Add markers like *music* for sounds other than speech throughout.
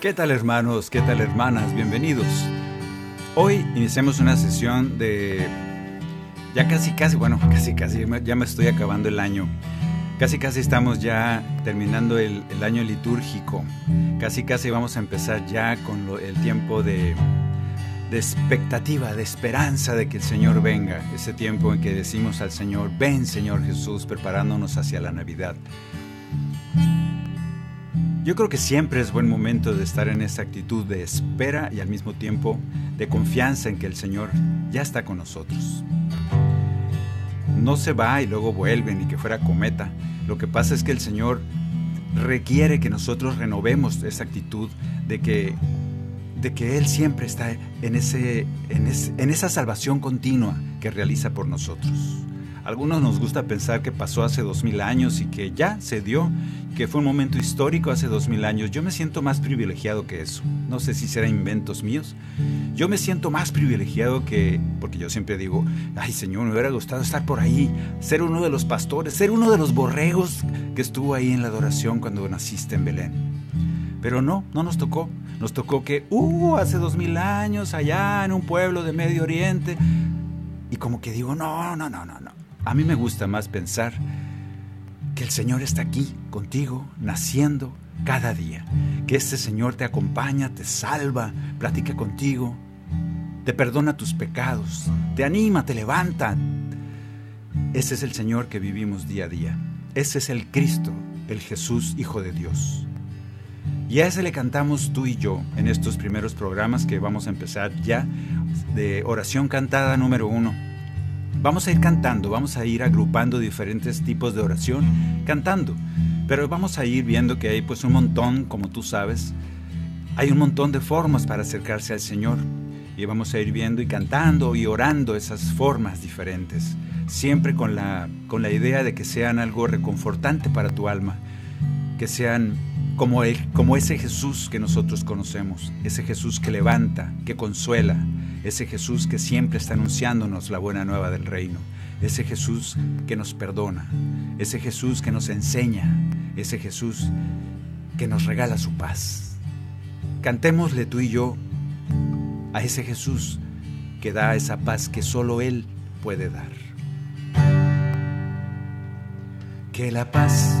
¿Qué tal hermanos? ¿Qué tal hermanas? Bienvenidos. Hoy iniciamos una sesión de... Ya casi, casi, bueno, *laughs* casi, casi, ya me estoy acabando el año. Casi, casi estamos ya terminando el, año litúrgico. Casi, casi vamos a empezar ya con el tiempo de, de expectativa, de esperanza de que el Señor venga. Ese tiempo en que decimos al Señor, ven Señor Jesús, preparándonos hacia la Navidad. Yo creo que siempre es buen momento de estar en esa actitud de espera y al mismo tiempo de confianza en que el Señor ya está con nosotros. No se va y luego vuelve ni que fuera cometa. Lo que pasa es que el Señor requiere que nosotros renovemos esa actitud de que, de que Él siempre está en, ese, en, ese- en esa salvación continua que realiza por nosotros. Algunos nos gusta pensar que pasó hace dos mil años y que ya se dio, que fue un momento histórico hace dos mil años. Yo me siento más privilegiado que eso. No sé si será inventos míos. Yo me siento más privilegiado que, porque yo siempre digo, ay Señor, me hubiera gustado estar por ahí, ser uno de los pastores, ser uno de los borregos que estuvo ahí en la adoración cuando naciste en Belén. Pero no, no nos tocó. Nos tocó que, uh, hace dos mil años, allá en un pueblo de Medio Oriente. Y como que digo, no, no, no, no, no. A mí me gusta más pensar que el Señor está aquí contigo, naciendo cada día. Que este Señor te acompaña, te salva, platica contigo, te perdona tus pecados, te anima, te levanta. Ese es el Señor que vivimos día a día. Ese es el Cristo, el Jesús, Hijo de Dios. Y a ese le cantamos tú y yo en estos primeros programas que vamos a empezar ya de oración cantada número uno. Vamos a ir cantando, vamos a ir agrupando diferentes tipos de oración cantando, pero vamos a ir viendo que hay pues un montón, como tú sabes, hay un montón de formas para acercarse al Señor y vamos a ir viendo y cantando y orando esas formas diferentes, siempre con la, con la idea de que sean algo reconfortante para tu alma, que sean como, el, como ese Jesús que nosotros conocemos, ese Jesús que levanta, que consuela, ese Jesús que siempre está anunciándonos la buena nueva del reino, ese Jesús que nos perdona, ese Jesús que nos enseña, ese Jesús que nos regala su paz. Cantémosle tú y yo a ese Jesús que da esa paz que solo Él puede dar. Que la paz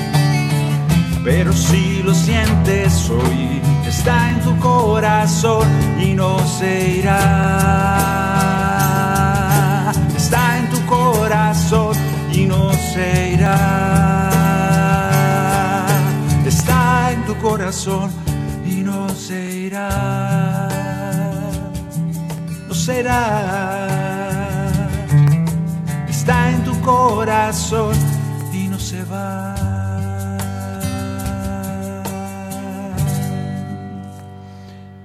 Pero si lo sientes hoy, está en tu corazón y no se irá. Está en tu corazón y no se irá. Está en tu corazón y no se irá. No será. Está en tu corazón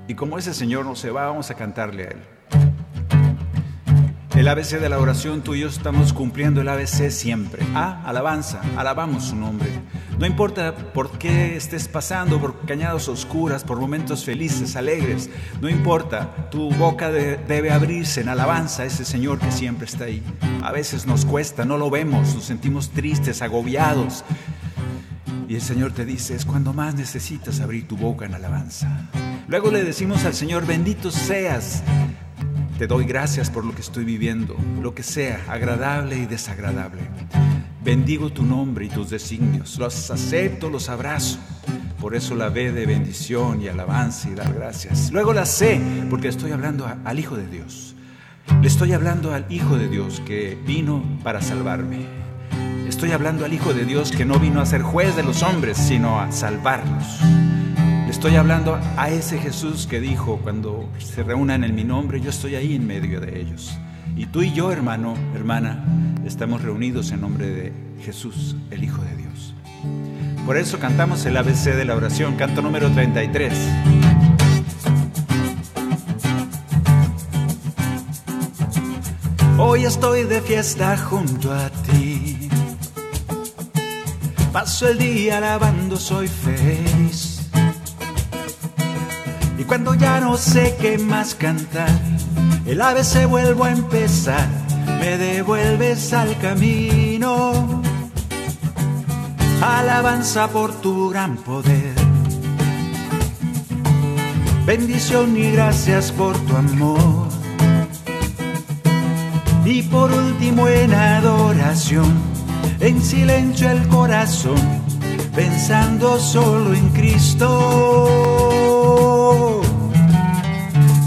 Y como ese Señor no se va, vamos a cantarle a Él. El ABC de la oración, tú y yo estamos cumpliendo el ABC siempre. A, alabanza, alabamos su nombre. No importa por qué estés pasando, por cañados oscuras, por momentos felices, alegres, no importa, tu boca debe abrirse en alabanza a ese Señor que siempre está ahí. A veces nos cuesta, no lo vemos, nos sentimos tristes, agobiados. Y el Señor te dice, es cuando más necesitas abrir tu boca en alabanza. Luego le decimos al Señor, bendito seas. Te doy gracias por lo que estoy viviendo, lo que sea, agradable y desagradable. Bendigo tu nombre y tus designios, los acepto, los abrazo. Por eso la ve de bendición y alabanza y dar gracias. Luego la sé, porque estoy hablando al Hijo de Dios. Le estoy hablando al Hijo de Dios que vino para salvarme. Estoy hablando al Hijo de Dios que no vino a ser juez de los hombres, sino a salvarlos. Estoy hablando a ese Jesús que dijo, cuando se reúnan en mi nombre, yo estoy ahí en medio de ellos. Y tú y yo, hermano, hermana, estamos reunidos en nombre de Jesús, el Hijo de Dios. Por eso cantamos el ABC de la oración, canto número 33. Hoy estoy de fiesta junto a ti. Paso el día alabando, soy feliz cuando ya no sé qué más cantar, el ABC vuelvo a empezar, me devuelves al camino. Alabanza por tu gran poder. Bendición y gracias por tu amor. Y por último en adoración, en silencio el corazón, pensando solo en Cristo.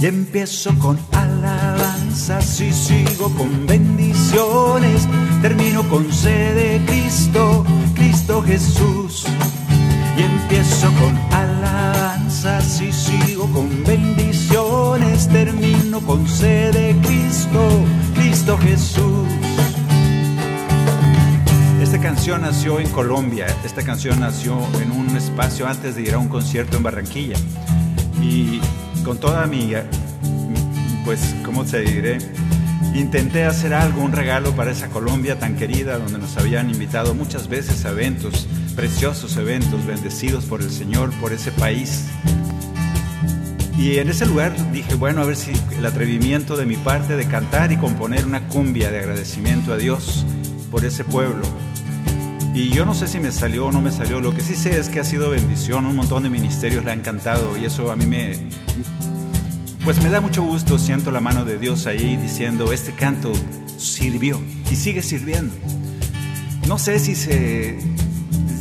Y empiezo con alabanzas y sigo con bendiciones. Termino con sed de Cristo, Cristo Jesús. Y empiezo con alabanzas y sigo con bendiciones. Termino con sed de Cristo, Cristo Jesús. Esta canción nació en Colombia. Esta canción nació en un espacio antes de ir a un concierto en Barranquilla. Y con toda mi, pues, ¿cómo te diré? Intenté hacer algo, un regalo para esa Colombia tan querida, donde nos habían invitado muchas veces a eventos, preciosos eventos, bendecidos por el Señor, por ese país. Y en ese lugar dije, bueno, a ver si el atrevimiento de mi parte de cantar y componer una cumbia de agradecimiento a Dios por ese pueblo. Y yo no sé si me salió o no me salió, lo que sí sé es que ha sido bendición, un montón de ministerios le han cantado y eso a mí me, pues me da mucho gusto, siento la mano de Dios ahí diciendo, este canto sirvió y sigue sirviendo. No sé si se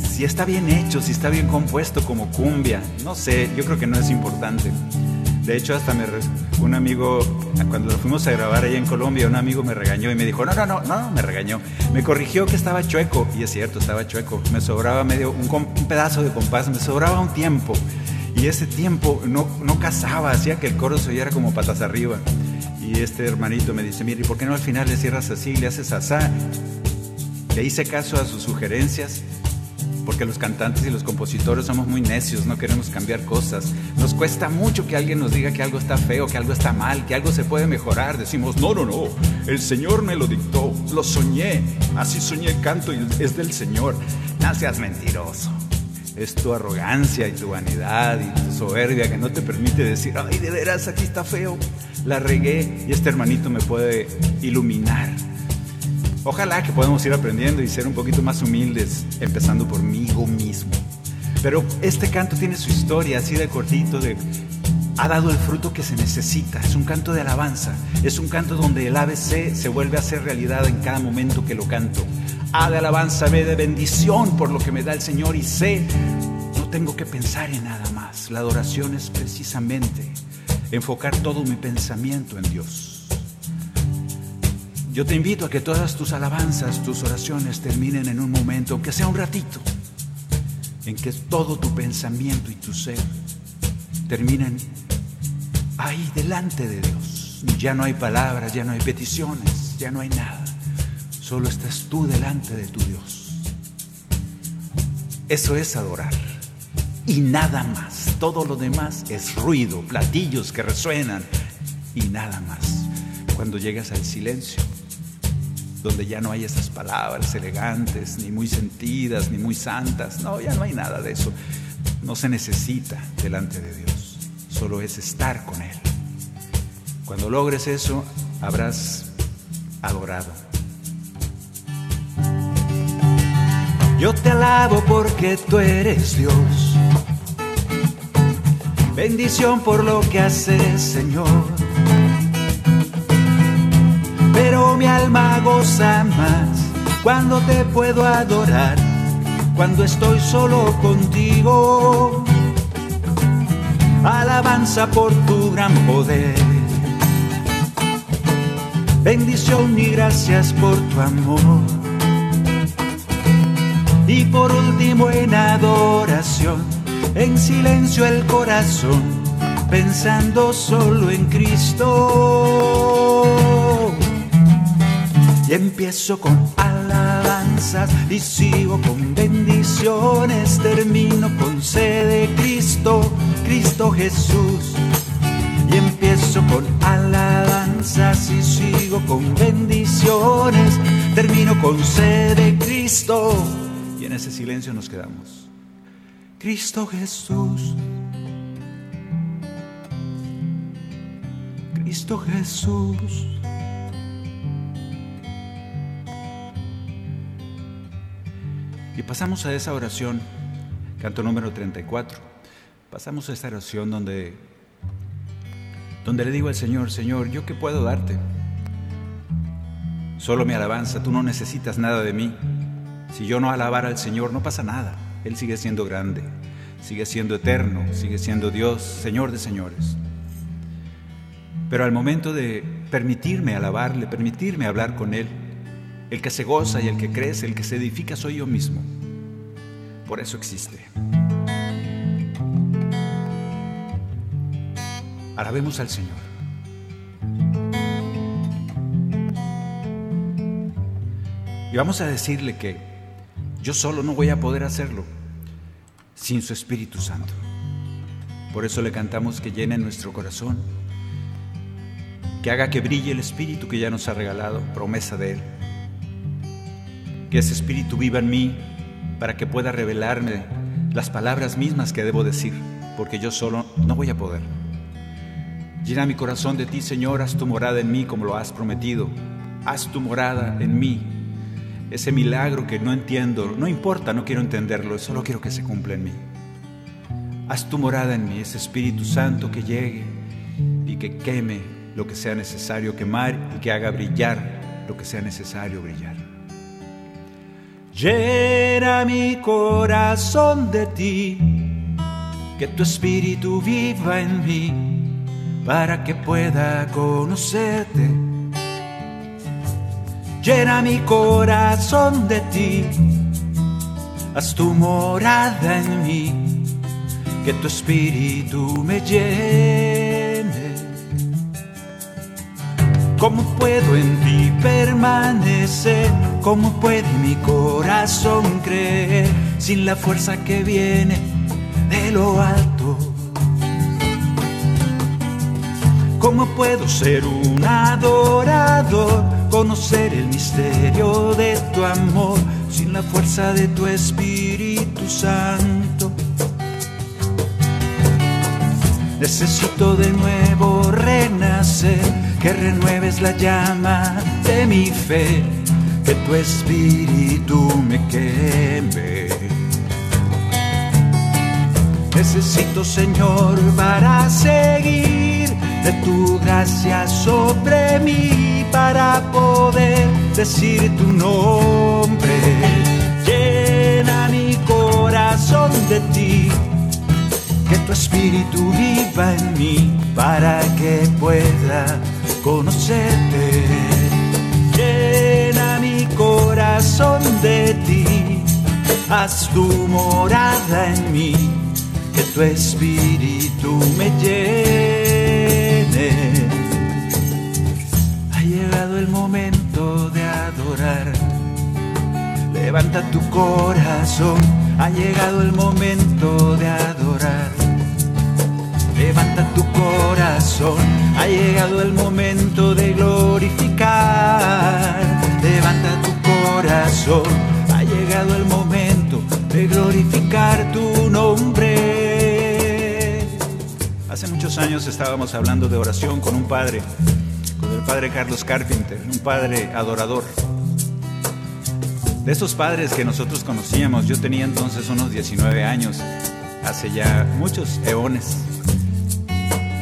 si está bien hecho, si está bien compuesto como cumbia, no sé, yo creo que no es importante. De hecho, hasta me un amigo, cuando lo fuimos a grabar ahí en Colombia, un amigo me regañó y me dijo, no, no, no, no, me regañó. Me corrigió que estaba chueco, y es cierto, estaba chueco. Me sobraba medio, un pedazo de compás, me sobraba un tiempo y ese tiempo no, no casaba, hacía que el coro se oyera como patas arriba. Y este hermanito me dice, mire, ¿y por qué no al final le cierras así, le haces asá? Le hice caso a sus sugerencias, porque los cantantes y los compositores somos muy necios, no queremos cambiar cosas. Nos cuesta mucho que alguien nos diga que algo está feo, que algo está mal, que algo se puede mejorar. Decimos, no, no, no, el Señor me lo dictó, lo soñé, así soñé el canto y es del Señor. No seas mentiroso es tu arrogancia y tu vanidad y tu soberbia que no te permite decir, ay, de veras, aquí está feo, la regué y este hermanito me puede iluminar. Ojalá que podamos ir aprendiendo y ser un poquito más humildes, empezando por mí mismo. Pero este canto tiene su historia así de cortito, de ha dado el fruto que se necesita. Es un canto de alabanza. Es un canto donde el ABC se vuelve a hacer realidad en cada momento que lo canto. A de alabanza, B de bendición por lo que me da el Señor y sé, no tengo que pensar en nada más. La adoración es precisamente enfocar todo mi pensamiento en Dios. Yo te invito a que todas tus alabanzas, tus oraciones terminen en un momento, aunque sea un ratito, en que todo tu pensamiento y tu ser terminen ahí delante de Dios. Ya no hay palabras, ya no hay peticiones, ya no hay nada. Solo estás tú delante de tu Dios. Eso es adorar. Y nada más. Todo lo demás es ruido, platillos que resuenan y nada más. Cuando llegas al silencio, donde ya no hay esas palabras elegantes, ni muy sentidas, ni muy santas. No, ya no hay nada de eso. No se necesita delante de Dios. Solo es estar con Él. Cuando logres eso, habrás adorado. Yo te alabo porque tú eres Dios. Bendición por lo que haces, Señor pero mi alma goza más cuando te puedo adorar, cuando estoy solo contigo. Alabanza por tu gran poder. Bendición y gracias por tu amor. Y por último en adoración, en silencio el corazón, pensando solo en Cristo. Y empiezo con alabanzas y sigo con bendiciones, termino con sede de Cristo, Cristo Jesús. Y empiezo con alabanzas y sigo con bendiciones, termino con sede de Cristo. Y en ese silencio nos quedamos. Cristo Jesús. Cristo Jesús. Y pasamos a esa oración, canto número 34. Pasamos a esta oración donde, donde le digo al Señor, Señor, ¿yo qué puedo darte? Solo mi alabanza, tú no necesitas nada de mí. Si yo no alabara al Señor, no pasa nada. Él sigue siendo grande, sigue siendo eterno, sigue siendo Dios, Señor de señores. Pero al momento de permitirme alabarle, permitirme hablar con Él, el que se goza y el que crece, el que se edifica soy yo mismo. Por eso existe. Alabemos al Señor. Y vamos a decirle que yo solo no voy a poder hacerlo sin su Espíritu Santo. Por eso le cantamos que llene nuestro corazón, que haga que brille el Espíritu que ya nos ha regalado, promesa de Él que ese espíritu viva en mí para que pueda revelarme las palabras mismas que debo decir, porque yo solo no voy a poder. Llena mi corazón de ti, Señor, haz tu morada en mí como lo has prometido. Haz tu morada en mí. Ese milagro que no entiendo, no importa, no quiero entenderlo, solo quiero que se cumpla en mí. Haz tu morada en mí, ese Espíritu Santo que llegue y que queme lo que sea necesario quemar y que haga brillar lo que sea necesario brillar. Llena mi corazón de ti, que tu espíritu viva en mí, para que pueda conocerte. Llena mi corazón de ti, haz tu morada en mí, que tu espíritu me llene. ¿Cómo puedo en ti permanecer? ¿Cómo puede mi corazón creer sin la fuerza que viene de lo alto? ¿Cómo puedo ser un adorador, conocer el misterio de tu amor sin la fuerza de tu Espíritu Santo? Necesito de nuevo renacer, que renueves la llama de mi fe, que tu espíritu me queme. Necesito, Señor, para seguir tu gracia sobre mí, para poder decir tu nombre. Llena mi corazón de ti que tu espíritu viva en mí para que pueda conocerte. Llena mi corazón de ti, haz tu morada en mí, que tu espíritu me llene. Levanta tu corazón, ha llegado el momento de adorar. Levanta tu corazón, ha llegado el momento de glorificar. Levanta tu corazón, ha llegado el momento de glorificar tu nombre. Hace muchos años estábamos hablando de oración con un padre, con el padre Carlos Carpenter, un padre adorador. De esos padres que nosotros conocíamos, yo tenía entonces unos 19 años, hace ya muchos eones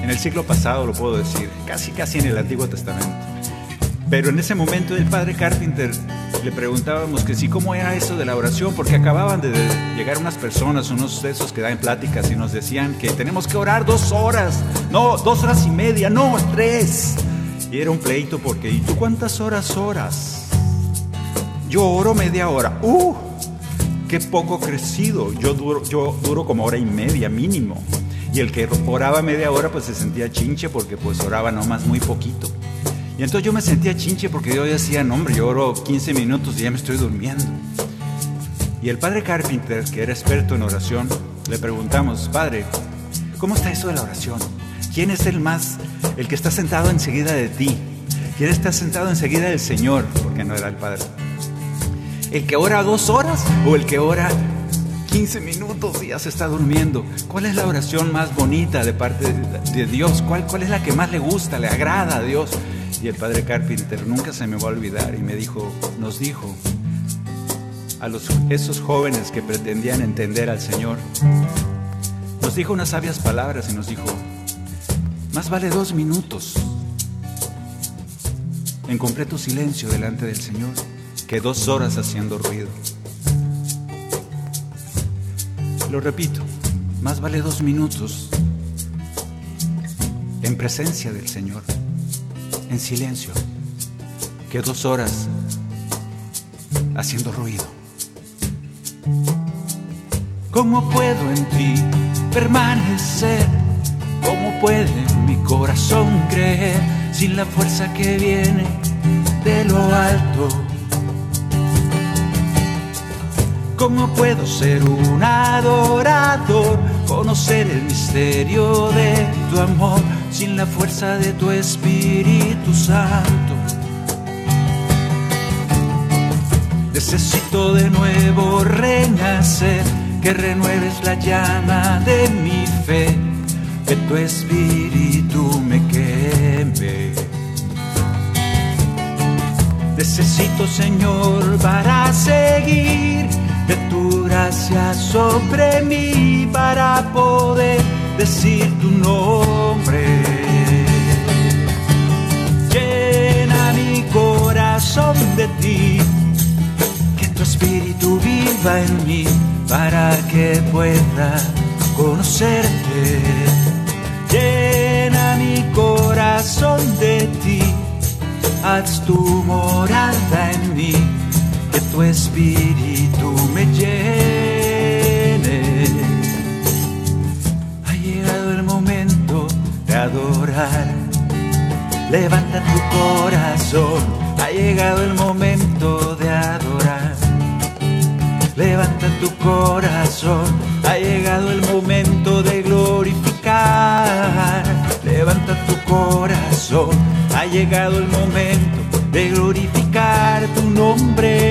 en el siglo pasado, lo puedo decir, casi casi en el Antiguo Testamento. Pero en ese momento el padre Carpenter le preguntábamos que sí, cómo era eso de la oración, porque acababan de llegar unas personas, unos de esos que dan pláticas y nos decían que tenemos que orar dos horas, no, dos horas y media, no, tres. Y era un pleito porque, ¿y tú cuántas horas oras? Yo oro media hora. ¡Uh! ¡Qué poco crecido! Yo duro, yo duro como hora y media mínimo. Y el que oraba media hora pues se sentía chinche porque pues oraba nomás muy poquito. Y entonces yo me sentía chinche porque yo decía, no hombre, yo oro 15 minutos y ya me estoy durmiendo. Y el padre Carpenter, que era experto en oración, le preguntamos, padre, ¿cómo está eso de la oración? ¿Quién es el más, el que está sentado enseguida de ti? ¿Quién está sentado enseguida del Señor? Porque no era el padre. ¿El que ora dos horas o el que ora 15 minutos y ya se está durmiendo. ¿Cuál es la oración más bonita de parte de Dios? ¿Cuál, ¿Cuál es la que más le gusta, le agrada a Dios? Y el padre Carpenter nunca se me va a olvidar y me dijo, nos dijo a los, esos jóvenes que pretendían entender al Señor, nos dijo unas sabias palabras y nos dijo, más vale dos minutos en completo silencio delante del Señor que dos horas haciendo ruido. Lo repito, más vale dos minutos en presencia del Señor, en silencio, que dos horas haciendo ruido. ¿Cómo puedo en ti permanecer? ¿Cómo puede mi corazón creer sin la fuerza que viene de lo alto? ¿Cómo puedo ser un adorador? Conocer el misterio de tu amor sin la fuerza de tu Espíritu Santo. Necesito de nuevo renacer, que renueves la llama de mi fe, que tu Espíritu me queme. Necesito, Señor, para seguir de tu gracia sobre mí para poder decir tu nombre. Llena mi corazón de ti, que tu espíritu viva en mí para que pueda conocerte. Llena mi corazón de ti, haz tu morada en mí que tu espíritu me llene. Ha llegado el momento de adorar. Levanta tu corazón. Ha llegado el momento de adorar. Levanta tu corazón. Ha llegado el momento de glorificar. Levanta tu corazón. Ha llegado el momento de glorificar tu nombre.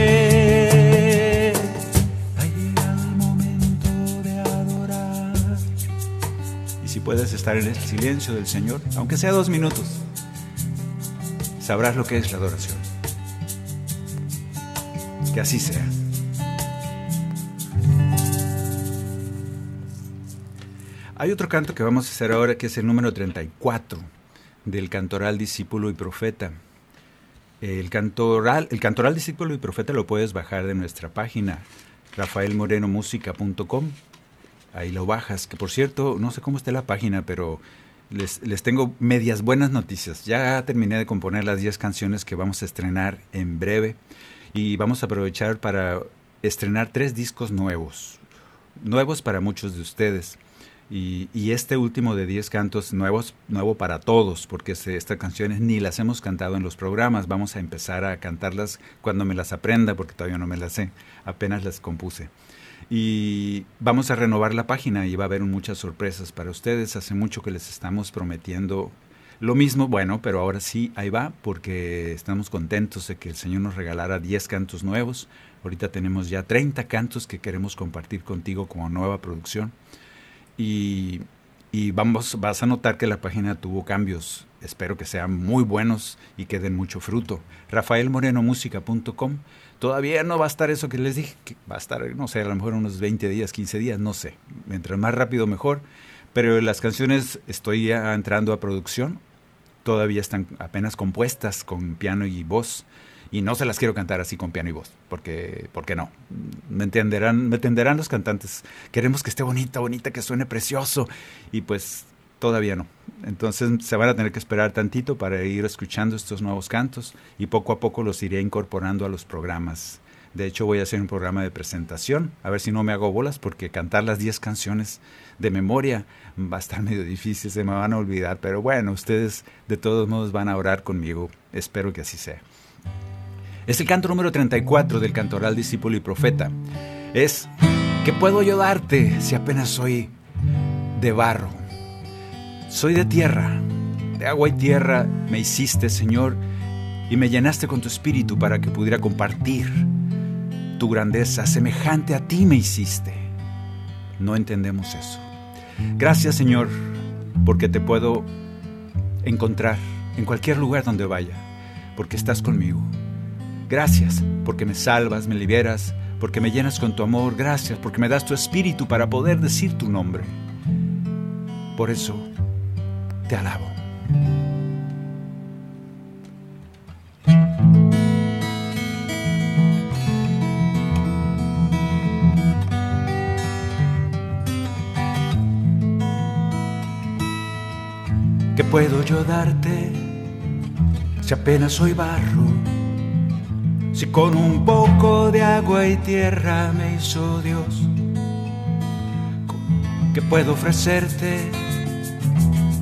Puedes estar en el silencio del Señor, aunque sea dos minutos, sabrás lo que es la adoración. Que así sea. Hay otro canto que vamos a hacer ahora que es el número 34 del cantoral discípulo y profeta. El cantoral, el cantoral discípulo y profeta lo puedes bajar de nuestra página rafaelmorenomusica.com. Ahí lo bajas, que por cierto, no sé cómo está la página, pero les, les tengo medias buenas noticias. Ya terminé de componer las 10 canciones que vamos a estrenar en breve y vamos a aprovechar para estrenar tres discos nuevos, nuevos para muchos de ustedes. Y, este último de 10 cantos nuevos, nuevo para todos, porque estas canciones ni las hemos cantado en los programas. Vamos a empezar a cantarlas cuando me las aprenda, porque todavía no me las sé. Apenas las compuse. Y vamos a renovar la página y va a haber muchas sorpresas para ustedes. Hace mucho que les estamos prometiendo lo mismo, bueno, pero ahora sí, ahí va, porque estamos contentos de que el Señor nos regalara 10 cantos nuevos. Ahorita tenemos ya 30 cantos que queremos compartir contigo como nueva producción. Y, vamos, vas a notar que la página tuvo cambios. Espero que sean muy buenos y que den mucho fruto. RafaelMorenoMúsica.com. Todavía no va a estar eso que les dije, va a estar, no sé, a lo mejor unos 20 días, 15 días, no sé. Mientras más rápido mejor. Pero las canciones estoy ya entrando a producción. Todavía están apenas compuestas con piano y voz y no se las quiero cantar así con piano y voz, porque, porque no. Me entenderán, me entenderán los cantantes. Queremos que esté bonita, bonita, que suene precioso. Y pues todavía no. Entonces se van a tener que esperar tantito para ir escuchando estos nuevos cantos y poco a poco los iré incorporando a los programas. De hecho voy a hacer un programa de presentación, a ver si no me hago bolas, porque cantar las 10 canciones de memoria va a estar *laughs* medio difícil, se me van a olvidar, pero bueno, ustedes de todos modos van a orar conmigo, espero que así sea. Es el canto número 34 del cantoral discípulo y profeta. Es, ¿qué puedo yo darte si apenas soy de barro? Soy de tierra, de agua y tierra me hiciste, Señor, y me llenaste con tu espíritu para que pudiera compartir tu grandeza. Semejante a ti me hiciste. No entendemos eso. Gracias, Señor, porque te puedo encontrar en cualquier lugar donde vaya, porque estás conmigo. Gracias porque me salvas, me liberas, porque me llenas con tu amor. Gracias porque me das tu espíritu para poder decir tu nombre. Por eso te alabo. ¿Qué puedo yo darte si apenas soy barro? Si con un poco de agua y tierra me hizo Dios, ¿qué puedo ofrecerte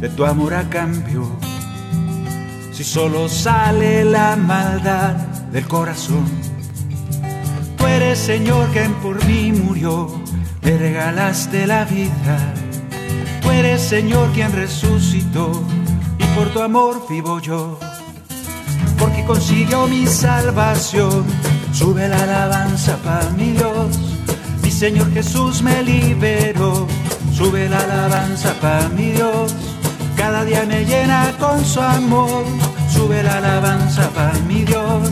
de tu amor a cambio? Si solo sale la maldad del corazón, tú eres Señor quien por mí murió, me regalaste la vida. Tú eres Señor quien resucitó y por tu amor vivo yo porque consiguió mi salvación. Sube la alabanza para mi Dios, mi Señor Jesús me liberó. Sube la alabanza para mi Dios, cada día me llena con su amor. Sube la alabanza para mi Dios,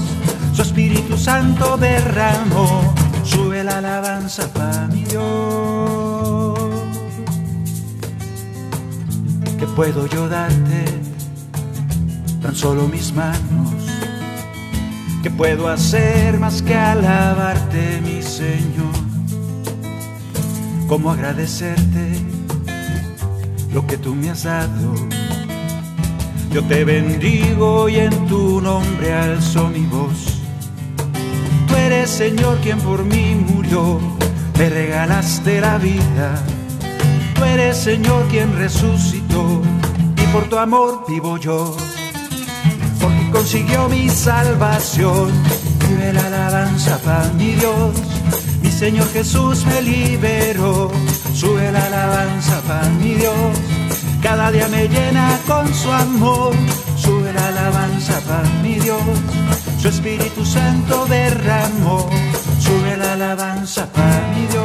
su Espíritu Santo derramó. Sube la alabanza para mi Dios. ¿Qué puedo yo darte? tan solo mis manos. ¿Qué puedo hacer más que alabarte, mi Señor? ¿Cómo agradecerte lo que tú me has dado? Yo te bendigo y en tu nombre alzo mi voz. Tú eres Señor quien por mí murió, me regalaste la vida. Tú eres Señor quien resucitó y por tu amor vivo yo consiguió mi salvación. Vive la alabanza para mi Dios, mi Señor Jesús me liberó. Sube la alabanza para mi Dios, cada día me llena con su amor. Sube la alabanza para mi Dios, su Espíritu Santo derramó. Sube la alabanza para mi Dios.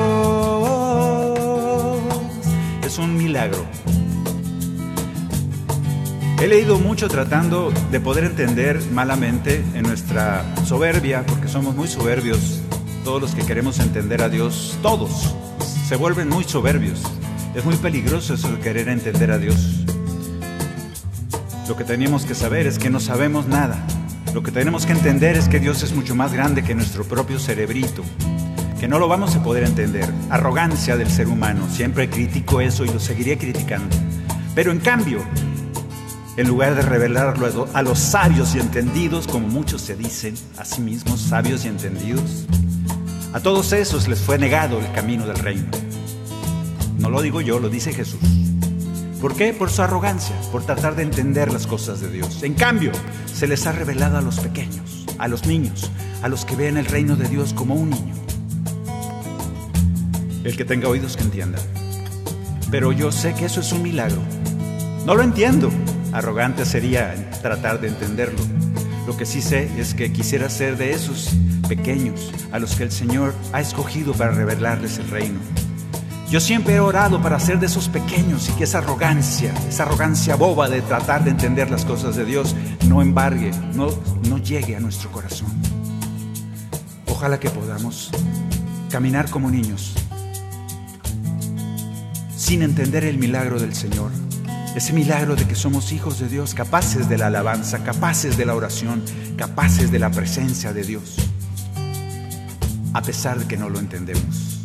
Es un milagro He leído mucho tratando de poder entender malamente en nuestra soberbia, porque somos muy soberbios, todos los que queremos entender a Dios, todos se vuelven muy soberbios. Es muy peligroso eso de querer entender a Dios. Lo que tenemos que saber es que no sabemos nada. Lo que tenemos que entender es que Dios es mucho más grande que nuestro propio cerebrito, que no lo vamos a poder entender. Arrogancia del ser humano, siempre critico eso y lo seguiré criticando. Pero en cambio, en lugar de revelarlo a los sabios y entendidos, como muchos se dicen a sí mismos, sabios y entendidos, a todos esos les fue negado el camino del reino. No lo digo yo, lo dice Jesús. ¿Por qué? Por su arrogancia, por tratar de entender las cosas de Dios. En cambio, se les ha revelado a los pequeños, a los niños, a los que ven el reino de Dios como un niño. El que tenga oídos que entienda. Pero yo sé que eso es un milagro. No lo entiendo. Arrogante sería tratar de entenderlo. Lo que sí sé es que quisiera ser de esos pequeños a los que el Señor ha escogido para revelarles el reino. Yo siempre he orado para ser de esos pequeños y que esa arrogancia, esa arrogancia boba de tratar de entender las cosas de Dios no embargue, no, no llegue a nuestro corazón. Ojalá que podamos caminar como niños sin entender el milagro del Señor. Ese milagro de que somos hijos de Dios, capaces de la alabanza, capaces de la oración, capaces de la presencia de Dios, a pesar de que no lo entendemos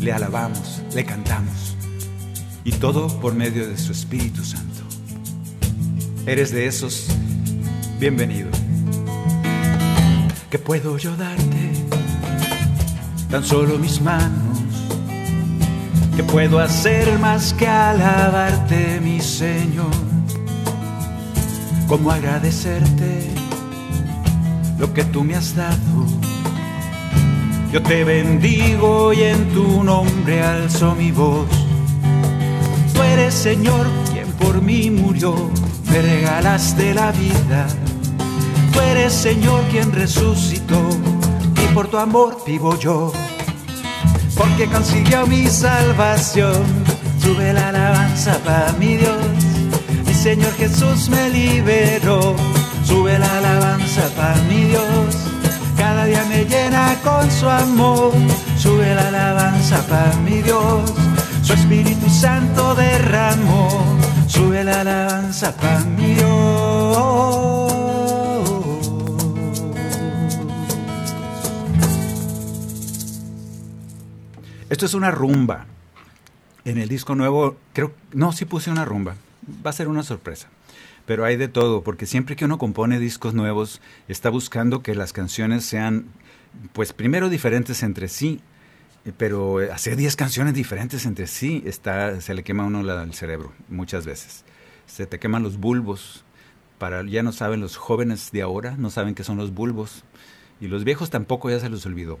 le alabamos, le cantamos. Y todo por medio de su Espíritu Santo. ¿Eres de esos? Bienvenido. ¿Qué puedo yo darte? Tan solo mis manos. ¿Qué puedo hacer más que alabarte, mi Señor? ¿Cómo agradecerte lo que tú me has dado? Yo te bendigo y en tu nombre alzo mi voz. Tú eres Señor quien por mí murió, me regalaste la vida. Tú eres Señor quien resucitó y por tu amor vivo yo. Porque consiguió mi salvación, sube la alabanza para mi Dios. Mi Señor Jesús me liberó, sube la alabanza para mi Dios cada día me llena con su amor, sube la alabanza para mi Dios, su Espíritu Santo derramó, sube la alabanza para mi Dios. Esto es una rumba. En el disco nuevo, creo, no, sí puse una rumba. Va a ser una sorpresa pero hay de todo, porque siempre que uno compone discos nuevos, está buscando que las canciones sean, pues primero diferentes entre sí, eh, pero hacer 10 canciones diferentes entre sí, está, se le quema a uno el cerebro muchas veces. Se te queman los bulbos, para, ya no saben los jóvenes de ahora, no saben qué son los bulbos, y los viejos tampoco ya se los olvidó.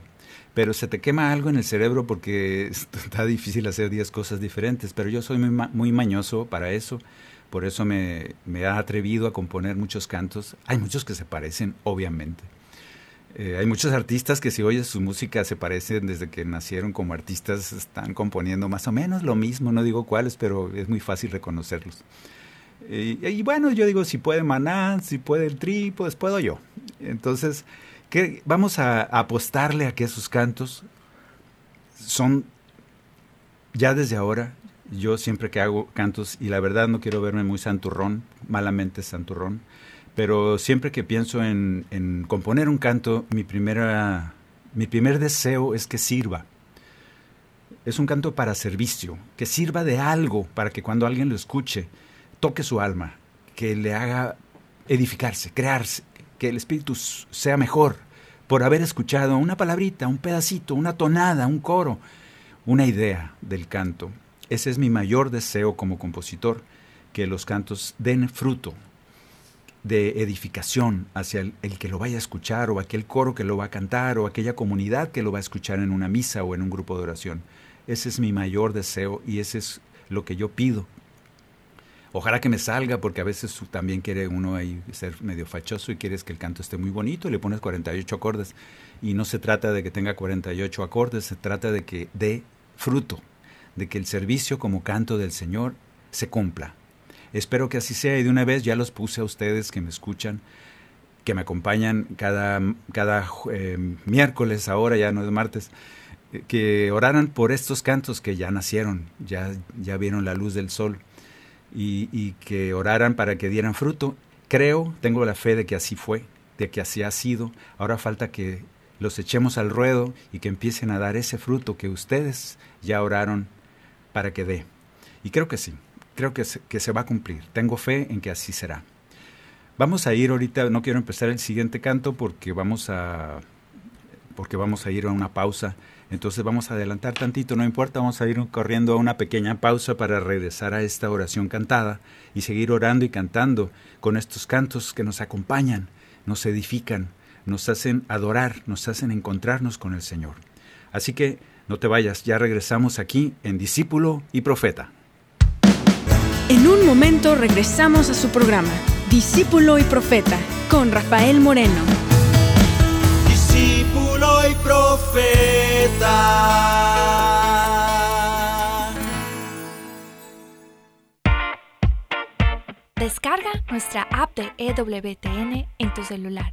Pero se te quema algo en el cerebro porque *laughs* está difícil hacer 10 cosas diferentes, pero yo soy muy mañoso para eso por eso me, me ha atrevido a componer muchos cantos. Hay muchos que se parecen, obviamente. Eh, hay muchos artistas que si oyes su música se parecen desde que nacieron como artistas, están componiendo más o menos lo mismo, no digo cuáles, pero es muy fácil reconocerlos. y bueno, yo digo, si puede Maná, si puede el Tri, pues puedo yo. Entonces, ¿qué? vamos a apostarle a que esos cantos son ya desde ahora yo siempre que hago cantos, y la verdad no quiero verme muy santurrón, malamente santurrón, pero siempre que pienso en, componer un canto, mi, primera, mi primer deseo es que sirva. Es un canto para servicio, que sirva de algo para que cuando alguien lo escuche, toque su alma, que le haga edificarse, crearse, que el espíritu sea mejor por haber escuchado una palabrita, un pedacito, una tonada, un coro, una idea del canto. Ese es mi mayor deseo como compositor, que los cantos den fruto de edificación hacia el, que lo vaya a escuchar o aquel coro que lo va a cantar o aquella comunidad que lo va a escuchar en una misa o en un grupo de oración. Ese es mi mayor deseo y ese es lo que yo pido. Ojalá que me salga porque a veces también quiere uno ahí ser medio fachoso y quieres que el canto esté muy bonito y le pones 48 acordes y no se trata de que tenga 48 acordes, se trata de que dé fruto, de que el servicio como canto del Señor se cumpla. Espero que así sea y de una vez ya los puse a ustedes que me escuchan, que me acompañan cada, cada eh, miércoles, ahora ya no es martes, eh, que oraran por estos cantos que ya nacieron, ya, ya vieron la luz del sol y, y que oraran para que dieran fruto. Creo, tengo la fe de que así fue, de que así ha sido. Ahora falta que los echemos al ruedo y que empiecen a dar ese fruto que ustedes ya oraron para que dé. Y creo que sí, creo que se, que se va a cumplir. Tengo fe en que así será. Vamos a ir ahorita, no quiero empezar el siguiente canto porque vamos a porque vamos a ir a una pausa. Entonces vamos a adelantar tantito, no importa, vamos a ir corriendo a una pequeña pausa para regresar a esta oración cantada y seguir orando y cantando con estos cantos que nos acompañan, nos edifican, nos hacen adorar, nos hacen encontrarnos con el Señor. Así que no te vayas, ya regresamos aquí en Discípulo y Profeta. En un momento regresamos a su programa, Discípulo y Profeta, con Rafael Moreno. Discípulo y Profeta. Descarga nuestra app de EWTN en tu celular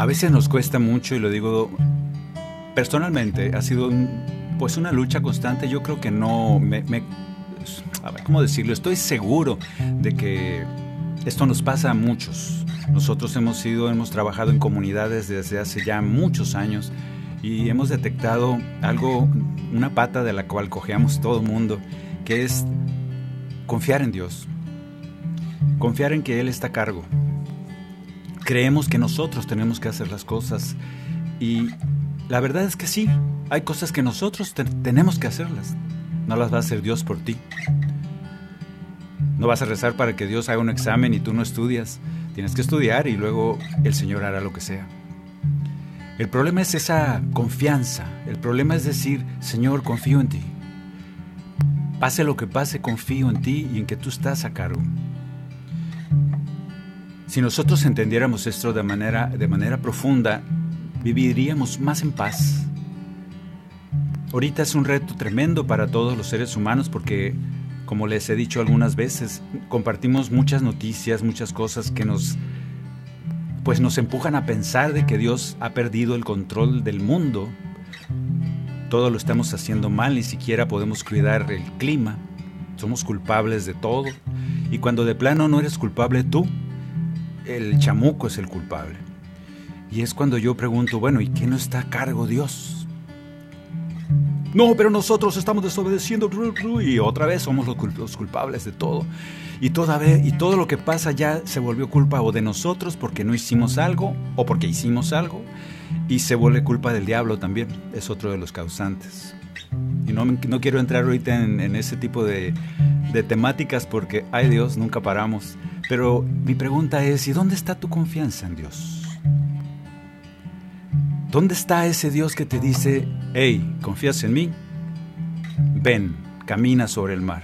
A veces nos cuesta mucho y lo digo personalmente, ha sido pues una lucha constante. Yo creo que no me, me- ¿cómo decirlo? Estoy seguro de que esto nos pasa a muchos. Nosotros hemos sido, hemos trabajado en comunidades desde hace ya muchos años y hemos detectado algo, una pata de la cual cojeamos todo el mundo, que es confiar en Dios, confiar en que Él está a cargo. Creemos que nosotros tenemos que hacer las cosas y la verdad es que sí, hay cosas que nosotros te- tenemos que hacerlas, no las va a hacer Dios por ti. No vas a rezar para que Dios haga un examen y tú no estudias. Tienes que estudiar y luego el Señor hará lo que sea. El problema es esa confianza. El problema es decir, Señor, confío en ti. Pase lo que pase, confío en ti y en que tú estás a cargo. Si nosotros entendiéramos esto de manera, de manera profunda, viviríamos más en paz. Ahorita es un reto tremendo para todos los seres humanos porque, como les he dicho algunas veces, compartimos muchas noticias, muchas cosas que nos pues nos empujan a pensar de que Dios ha perdido el control del mundo. Todo lo estamos haciendo mal, ni siquiera podemos cuidar el clima. Somos culpables de todo. Y cuando de plano no eres culpable tú, el chamuco es el culpable. Y es cuando yo pregunto, bueno, ¿y qué no está a cargo Dios? No, pero nosotros estamos desobedeciendo y otra vez somos los culpables de todo. Y, toda vez, y todo lo que pasa ya se volvió culpa o de nosotros porque no hicimos algo o porque hicimos algo y se vuelve culpa del diablo también. Es otro de los causantes. Y no, quiero entrar ahorita en, en ese tipo de, de temáticas porque, ay Dios, nunca paramos. Pero mi pregunta es, ¿y dónde está tu confianza en Dios? ¿Dónde está ese Dios que te dice, hey, ¿confías en mí? Ven, camina sobre el mar.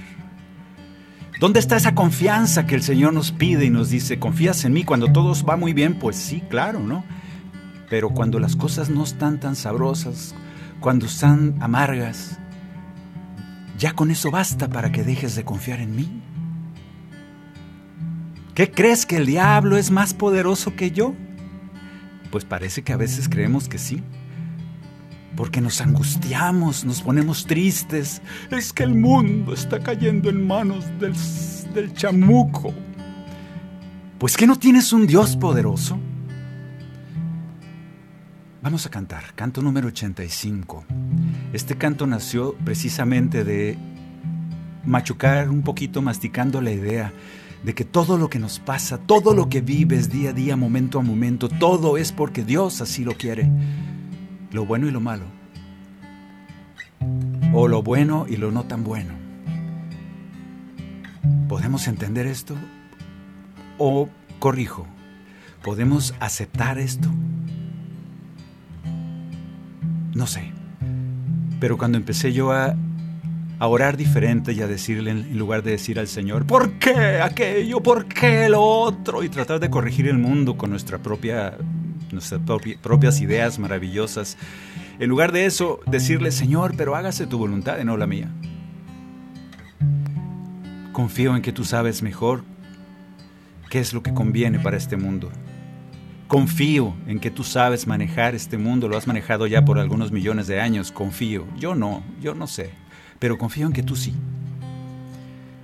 ¿Dónde está esa confianza que el Señor nos pide y nos dice, confías en mí cuando todo va muy bien? Pues sí, claro, ¿no? Pero cuando las cosas no están tan sabrosas, cuando están amargas, ya con eso basta para que dejes de confiar en mí. ¿Qué crees que el diablo es más poderoso que yo? Pues parece que a veces creemos que sí porque nos angustiamos, nos ponemos tristes. Es que el mundo está cayendo en manos del, del chamuco. Pues que no tienes un Dios poderoso. Vamos a cantar, canto número 85. Este canto nació precisamente de machucar un poquito, masticando la idea de que todo lo que nos pasa, todo lo que vives día a día, momento a momento, todo es porque Dios así lo quiere lo bueno y lo malo, o lo bueno y lo no tan bueno. ¿Podemos entender esto? O corrijo, ¿podemos aceptar esto? No sé. Pero cuando empecé yo a, orar diferente y a decirle en lugar de decir al Señor, ¿por qué aquello? ¿Por qué lo otro? Y tratar de corregir el mundo con nuestras propias ideas maravillosas. En lugar de eso, decirle, Señor, pero hágase tu voluntad y no la mía. Confío en que tú sabes mejor qué es lo que conviene para este mundo. Confío en que tú sabes manejar este mundo, lo has manejado ya por algunos millones de años, confío. Yo no, yo no sé, pero confío en que tú sí.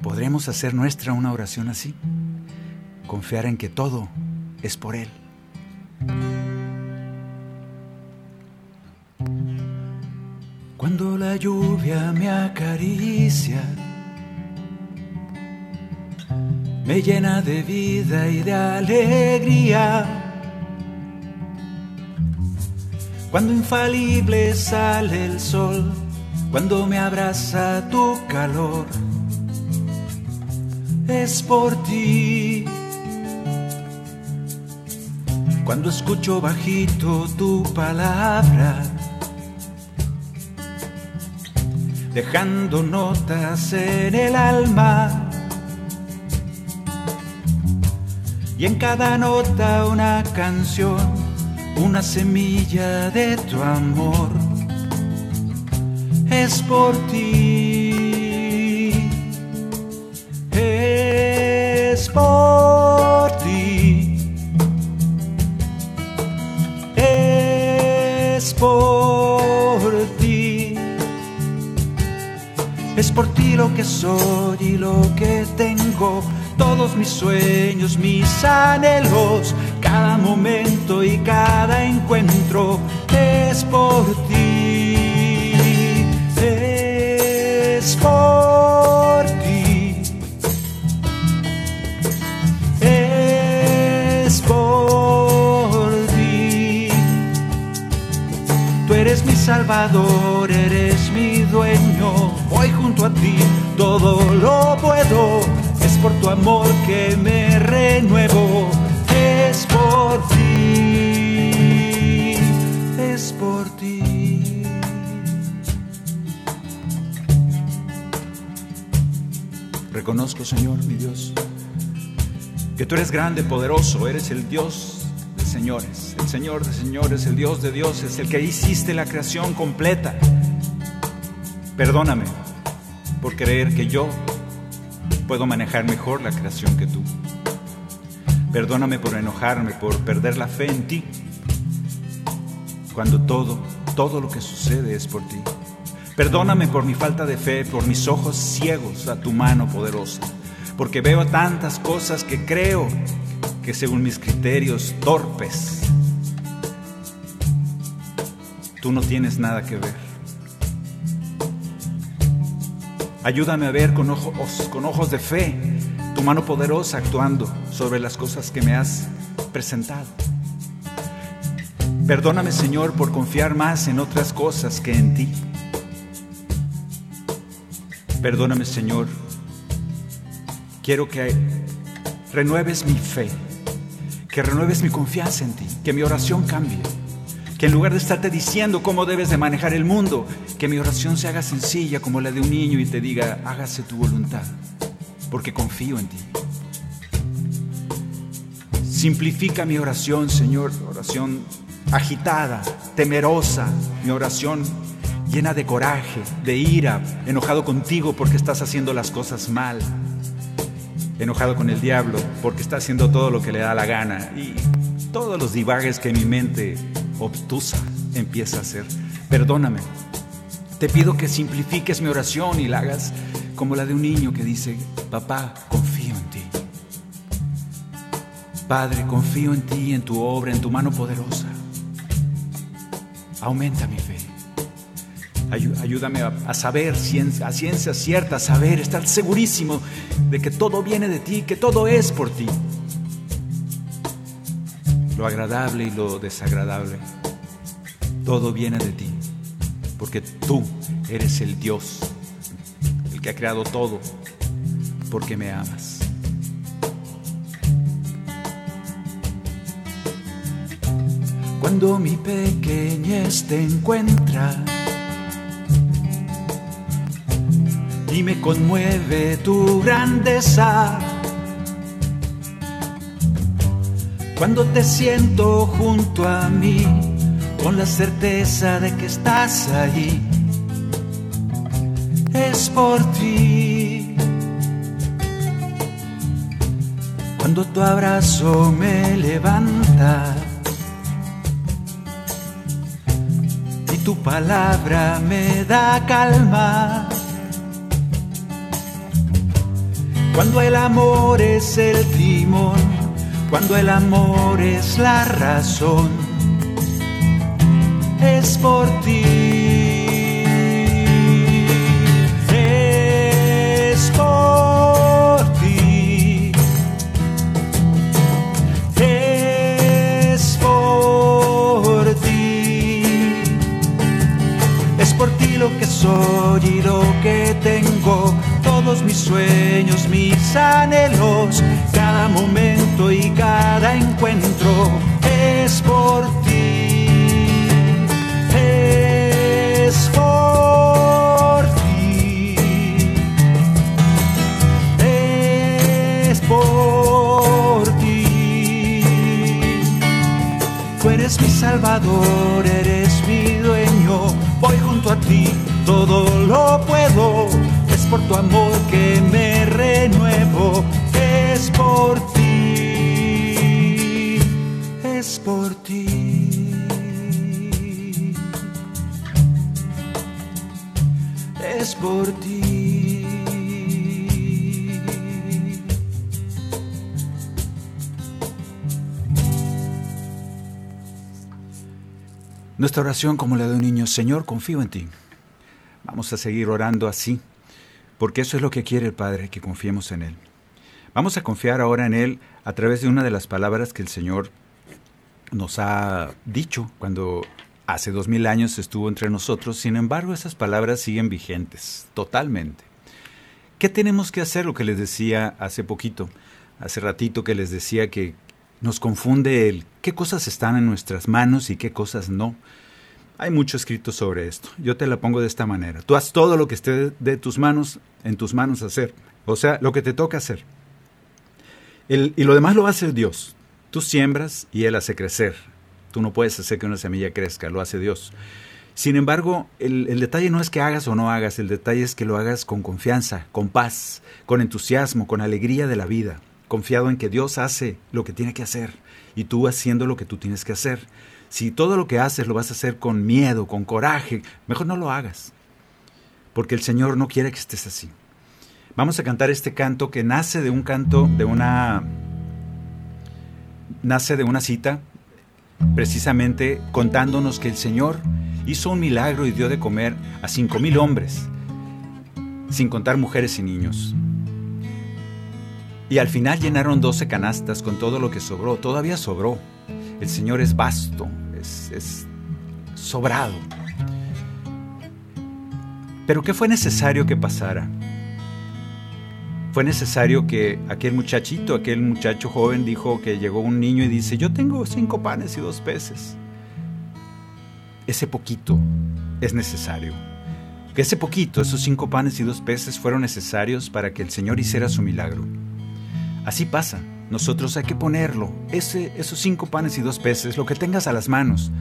¿Podremos hacer nuestra una oración así? Confiar en que todo es por Él. Cuando la lluvia me acaricia, me llena de vida y de alegría. Cuando infalible sale el sol, cuando me abraza tu calor, es por ti. Cuando escucho bajito tu palabra, dejando notas en el alma. Y en cada nota una canción, una semilla de tu amor. Es por ti, es por ti, es por ti. Es por ti lo que soy y lo que tengo, todos mis sueños, mis anhelos, cada momento y cada encuentro. Es por ti, es por ti, es por ti. Tú eres mi salvador, eres mi dueño. Voy junto a ti, todo lo puedo. Es por tu amor que me renuevo. Reconozco, Señor, mi Dios, que tú eres grande, poderoso, eres el Dios de señores, el Señor de señores, el Dios de dioses, el que hiciste la creación completa. Perdóname por creer que yo puedo manejar mejor la creación que tú. Perdóname por enojarme, por perder la fe en ti, cuando todo, todo lo que sucede es por ti. Perdóname por mi falta de fe, por mis ojos ciegos a tu mano poderosa, porque veo tantas cosas que creo que según mis criterios torpes, tú no tienes nada que ver. Ayúdame a ver con ojos, con ojos de fe tu mano poderosa actuando sobre las cosas que me has presentado. Perdóname, Señor, por confiar más en otras cosas que en ti. Perdóname, Señor. Quiero que renueves mi fe, que renueves mi confianza en ti, que mi oración cambie. Que en lugar de estarte diciendo cómo debes de manejar el mundo, que mi oración se haga sencilla como la de un niño y te diga, hágase tu voluntad. porque confío en ti. Simplifica mi oración, Señor, oración agitada, temerosa, mi oración llena de coraje, de ira, enojado contigo porque estás haciendo las cosas mal, enojado con el diablo porque está haciendo todo lo que le da la gana y todos los divagues que mi mente obtusa empieza a hacer. Perdóname. Te pido que simplifiques mi oración y la hagas como la de un niño que dice, papá, confío en ti. Padre, confío en ti, en tu obra, en tu mano poderosa. Aumenta mi fe. Ayúdame a, saber a ciencia cierta, saber, estar segurísimo de que todo viene de ti, que todo es por ti. Lo agradable y lo desagradable, todo viene de ti, porque tú eres el Dios, el que ha creado todo, porque me amas. Cuando mi pequeñez te encuentra, y me conmueve tu grandeza. Cuando te siento junto a mí, con la certeza de que estás allí, es por ti. Cuando tu abrazo me levanta y tu palabra me da calma. Cuando el amor es el timón, cuando el amor es la razón, es por ti. Es por ti. Es por ti. Es por ti lo que soy y lo que tengo mis sueños, mis anhelos, cada momento y cada encuentro es por ti. Es por ti. Es por ti. Tú eres mi salvador, eres mi dueño. Voy junto a ti, todo lo puedo por tu amor que me renuevo, es por ti, es por ti. Es por ti. Nuestra oración como la de un niño, Señor, confío en ti. Vamos a seguir orando así porque eso es lo que quiere el Padre, que confiemos en Él. Vamos a confiar ahora en Él a través de una de las palabras que el Señor nos ha dicho cuando hace dos mil años estuvo entre nosotros. Sin embargo, esas palabras siguen vigentes, totalmente. ¿Qué tenemos que hacer? Lo que les decía hace poquito, hace ratito que les decía que nos confunde el qué cosas están en nuestras manos y qué cosas no. Hay mucho escrito sobre esto. Yo te la pongo de esta manera. Tú haz todo lo que esté de tus manos, en tus manos hacer. O sea, lo que te toca hacer. y lo demás lo hacer Dios. Tú siembras y Él hace crecer. Tú no puedes hacer que una semilla crezca, lo hace Dios. Sin embargo, el, el, detalle no es que hagas o no hagas, el detalle es que lo hagas con confianza, con paz, con entusiasmo, con alegría de la vida, confiado en que Dios hace lo que tiene que hacer y tú haciendo lo que tú tienes que hacer. Si todo lo que haces lo vas a hacer con miedo, con coraje, mejor no lo hagas. Porque el Señor no quiere que estés así. Vamos a cantar este canto que nace de un canto, de una. nace de una cita, precisamente contándonos que el Señor hizo un milagro y dio de comer a cinco mil hombres, sin contar mujeres y niños. Y al final llenaron doce canastas con todo lo que sobró. Todavía sobró. El Señor es vasto, es, sobrado. Pero ¿qué fue necesario que pasara? Fue necesario que aquel muchachito, aquel muchacho joven dijo que llegó un niño y dice, yo tengo cinco panes y dos peces. Ese poquito es necesario. que ese poquito, esos cinco panes y dos peces fueron necesarios para que el Señor hiciera su milagro. Así pasa, nosotros hay que ponerlo, ese, esos cinco panes y dos peces, lo que tengas a las manos.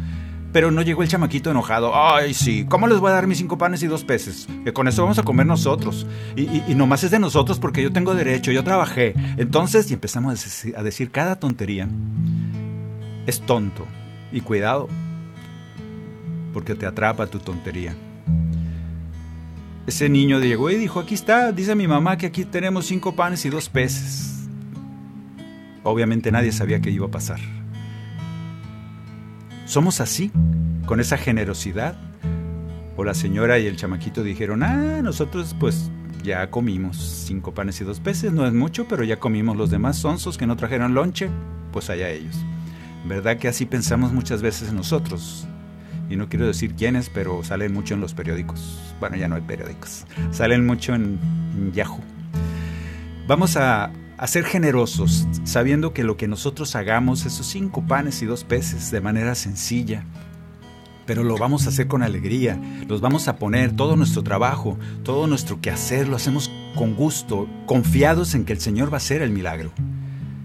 Pero no llegó el chamaquito enojado. Ay, sí, ¿cómo les voy a dar mis cinco panes y dos peces? Que con eso vamos a comer nosotros. Y, nomás es de nosotros porque yo tengo derecho, yo trabajé. Entonces, y empezamos a decir, a decir cada tontería. Es tonto. Y cuidado, porque te atrapa tu tontería. Ese niño llegó y dijo, aquí está, dice mi mamá que aquí tenemos cinco panes y dos peces. Obviamente nadie sabía qué iba a pasar. Somos así, con esa generosidad. O la señora y el chamaquito dijeron, ah, nosotros pues ya comimos cinco panes y dos peces, no es mucho, pero ya comimos los demás sonsos que no trajeron lonche, pues allá ellos. ¿Verdad que así pensamos muchas veces nosotros? Y no quiero decir quiénes, pero salen mucho en los periódicos. Bueno, ya no hay periódicos. Salen mucho en Yahoo. Vamos a, a ser generosos, sabiendo que lo que nosotros hagamos, esos cinco panes y dos peces, de manera sencilla, pero lo vamos a hacer con alegría, los vamos a poner todo nuestro trabajo, todo nuestro quehacer, lo hacemos con gusto, confiados en que el Señor va a hacer el milagro.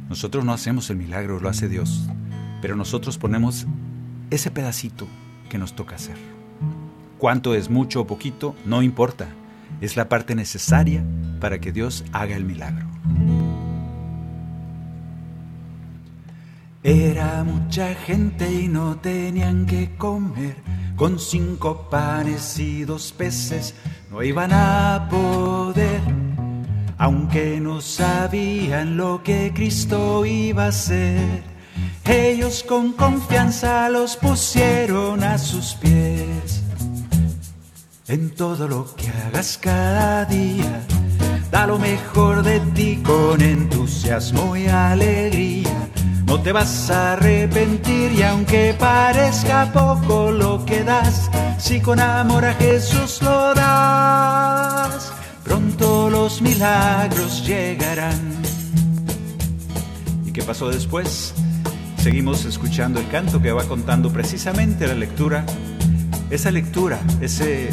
Nosotros no hacemos el milagro, lo hace Dios, pero nosotros ponemos ese pedacito que nos toca hacer. Cuánto es mucho o poquito, no importa, es la parte necesaria para que Dios haga el milagro. Era mucha gente y no tenían que comer. Con cinco panes y dos peces no iban a poder. Aunque no sabían lo que Cristo iba a hacer, ellos con confianza los pusieron a sus pies. En todo lo que hagas cada día, da lo mejor de ti con entusiasmo y alegría. No te vas a arrepentir y aunque parezca poco lo que das, si con amor a Jesús lo das, pronto los milagros llegarán. ¿Y qué pasó después? Seguimos escuchando el canto que va contando precisamente la lectura. Esa lectura, ese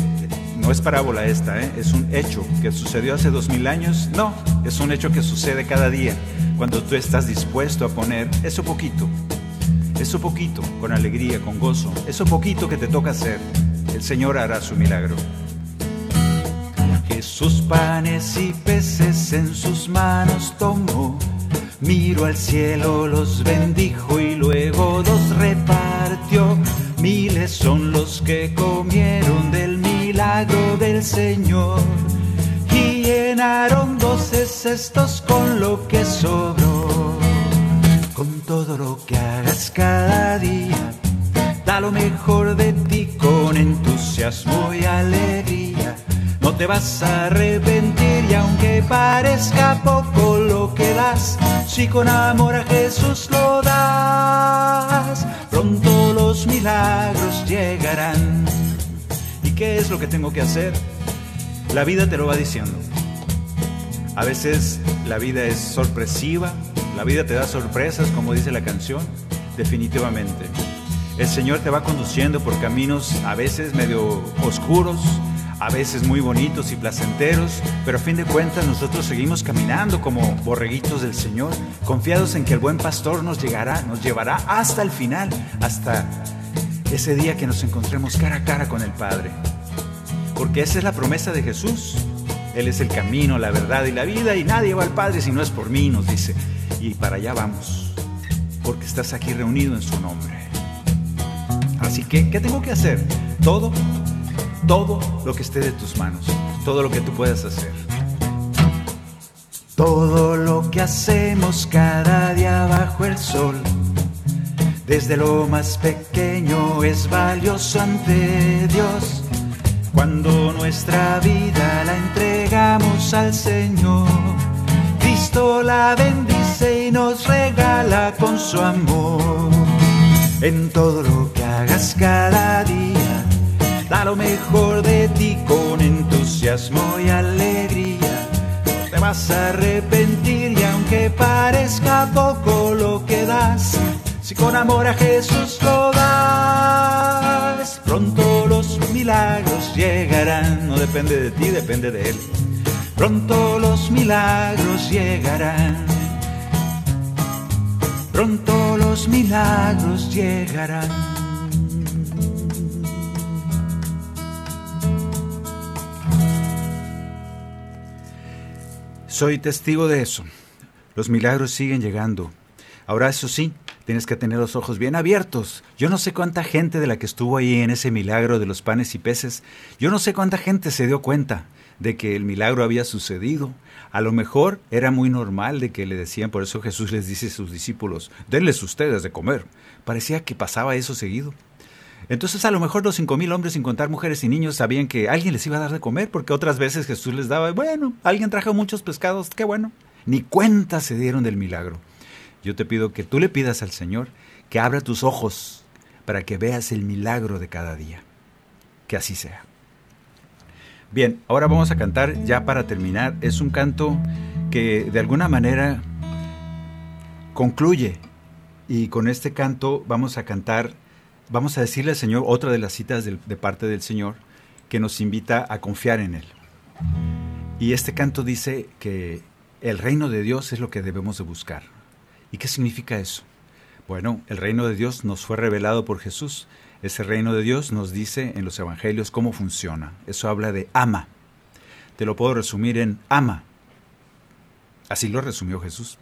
no es parábola esta, ¿eh? es un hecho que sucedió hace dos mil años. No, es un hecho que sucede cada día cuando tú estás dispuesto a poner eso poquito, eso poquito, con alegría, con gozo, eso poquito que te toca hacer, el Señor hará su milagro. Jesús panes y peces en sus manos tomó, miró al cielo, los bendijo y luego los repartió. Miles son los que comieron del milagro del Señor llenaron doce cestos con lo que sobró. Con todo lo que hagas cada día, da lo mejor de ti con entusiasmo y alegría. No te vas a arrepentir y aunque parezca poco lo que das, si con amor a Jesús lo das, pronto los milagros llegarán. ¿Y qué es lo que tengo que hacer? La vida te lo va diciendo. A veces la vida es sorpresiva, la vida te da sorpresas, como dice la canción, definitivamente. El Señor te va conduciendo por caminos a veces medio oscuros, a veces muy bonitos y placenteros, pero a fin de cuentas nosotros seguimos caminando como borreguitos del Señor, confiados en que el buen pastor nos llegará, nos llevará hasta el final, hasta ese día que nos encontremos cara a cara con el Padre. Porque esa es la promesa de Jesús. Él es el camino, la verdad y la vida y nadie va al Padre si no es por mí, nos dice. Y para allá vamos, porque estás aquí reunido en su nombre. Así que, ¿qué tengo que hacer? Todo, todo lo que esté de tus manos, todo lo que tú puedas hacer. Todo lo que hacemos cada día bajo el sol, desde lo más pequeño es valioso ante Dios. Cuando nuestra vida la entregamos al Señor, Cristo la bendice y nos regala con su amor. En todo lo que hagas cada día, da lo mejor de ti con entusiasmo y alegría. No te vas a arrepentir y aunque parezca poco lo que das, si con amor a Jesús lo das, pronto los milagros llegarán. No depende de ti, depende de Él. Pronto los milagros llegarán. Pronto los milagros llegarán. Soy testigo de eso. Los milagros siguen llegando. Ahora eso sí, tienes que tener los ojos bien abiertos. Yo no sé cuánta gente de la que estuvo ahí en ese milagro de los panes y peces, yo no sé cuánta gente se dio cuenta de que el milagro había sucedido. A lo mejor era muy normal de que le decían, por eso Jesús les dice a sus discípulos, denles ustedes de comer. Parecía que pasaba eso seguido. Entonces a lo mejor los cinco mil hombres, sin contar mujeres y niños, sabían que alguien les iba a dar de comer, porque otras veces Jesús les daba, bueno, alguien trajo muchos pescados, qué bueno. Ni cuenta se dieron del milagro. Yo te pido que tú le pidas al Señor que abra tus ojos para que veas el milagro de cada día. Que así sea. Bien, ahora vamos a cantar ya para terminar. Es un canto que de alguna manera concluye y con este canto vamos a cantar, vamos a decirle al Señor otra de las citas de, parte del Señor que nos invita a confiar en Él. Y este canto dice que el reino de Dios es lo que debemos de buscar. ¿Y qué significa eso? Bueno, el reino de Dios nos fue revelado por Jesús. Ese reino de Dios nos dice en los evangelios cómo funciona. Eso habla de ama. Te lo puedo resumir en ama. Así lo resumió Jesús.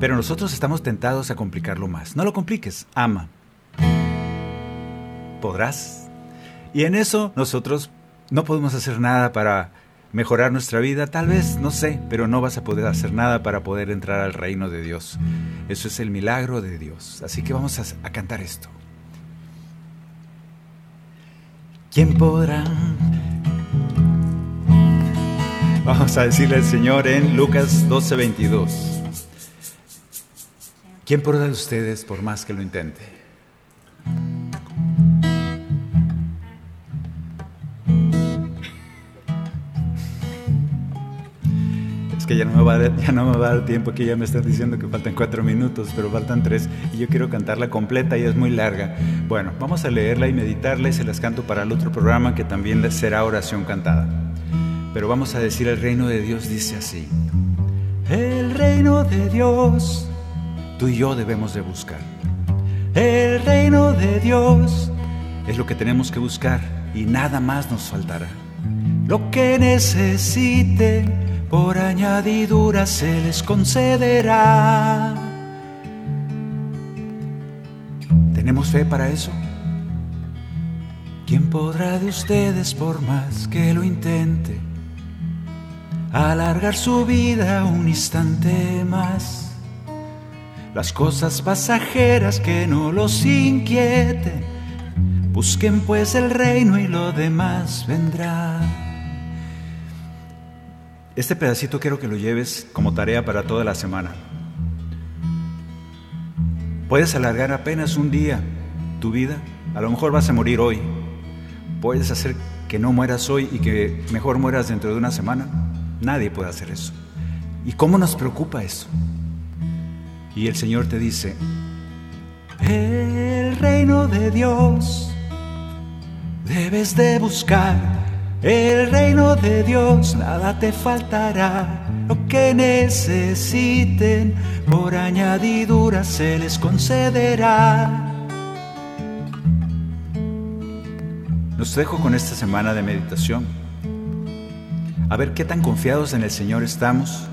Pero nosotros estamos tentados a complicarlo más. No lo compliques, ama. ¿Podrás? Y en eso nosotros no podemos hacer nada para mejorar nuestra vida, tal vez, no sé, pero no vas a poder hacer nada para poder entrar al reino de Dios. Eso es el milagro de Dios. Así que vamos a, cantar esto. ¿Quién podrá? Vamos a decirle al Señor en Lucas 12:22. ¿Quién podrá de ustedes por más que lo intente? Ya no, me va a ya no me va a dar tiempo, que ya me están diciendo que faltan cuatro minutos, pero faltan tres y yo quiero cantarla completa y es muy larga. Bueno, vamos a leerla y meditarla y se las canto para el otro programa que también será oración cantada. Pero vamos a decir el reino de Dios dice así. El reino de Dios, tú y yo debemos de buscar. El reino de Dios es lo que tenemos que buscar y nada más nos faltará. Lo que necesite por añadidura se les concederá. ¿Tenemos fe para eso? ¿Quién podrá de ustedes, por más que lo intente, alargar su vida un instante más? Las cosas pasajeras que no los inquieten, busquen pues el reino y lo demás vendrá. Este pedacito quiero que lo lleves como tarea para toda la semana. Puedes alargar apenas un día tu vida. A lo mejor vas a morir hoy. Puedes hacer que no mueras hoy y que mejor mueras dentro de una semana. Nadie puede hacer eso. ¿Y cómo nos preocupa eso? Y el Señor te dice, el reino de Dios debes de buscar el reino de Dios nada te faltará, lo que necesiten por añadidura se les concederá. Los dejo con esta semana de meditación. A ver qué tan confiados en el Señor estamos.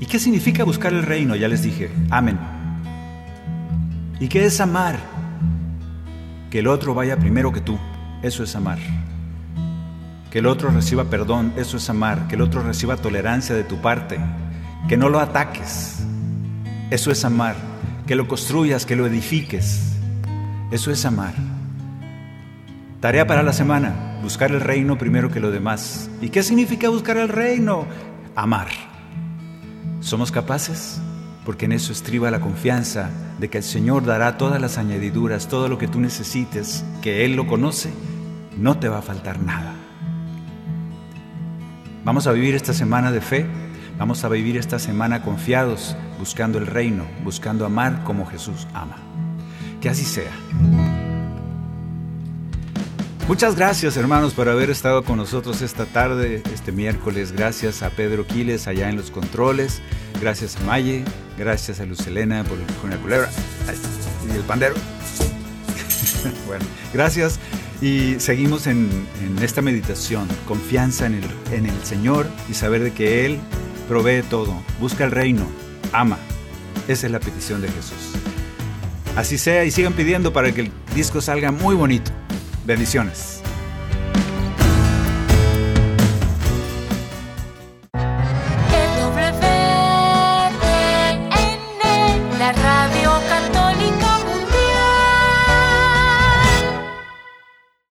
¿Y qué significa buscar el reino? Ya les dije. Amén. ¿Y qué es amar? Que el otro vaya primero que tú. Eso es amar que el otro reciba perdón, eso es amar, que el otro reciba tolerancia de tu parte, que no lo ataques, eso es amar, que lo construyas, que lo edifiques, eso es amar. Tarea para la semana, buscar el reino primero que lo demás. ¿Y qué significa buscar el reino? Amar. ¿Somos capaces? Porque en eso estriba la confianza de que el Señor dará todas las añadiduras, todo lo que tú necesites, que Él lo conoce, no te va a faltar nada. Vamos a vivir esta semana de fe, vamos a vivir esta semana confiados, buscando el reino, buscando amar como Jesús ama. Que así sea. Muchas gracias hermanos por haber estado con nosotros esta tarde, este miércoles. Gracias a Pedro Quiles allá en los controles. Gracias a Maye. Gracias a Luz Elena por la culebra. Y el pandero. *laughs* bueno, gracias. Y seguimos en, esta meditación. Confianza en el, en el Señor y saber de que Él provee todo. Busca el reino. Ama. Esa es la petición de Jesús. Así sea y sigan pidiendo para que el disco salga muy bonito. Bendiciones.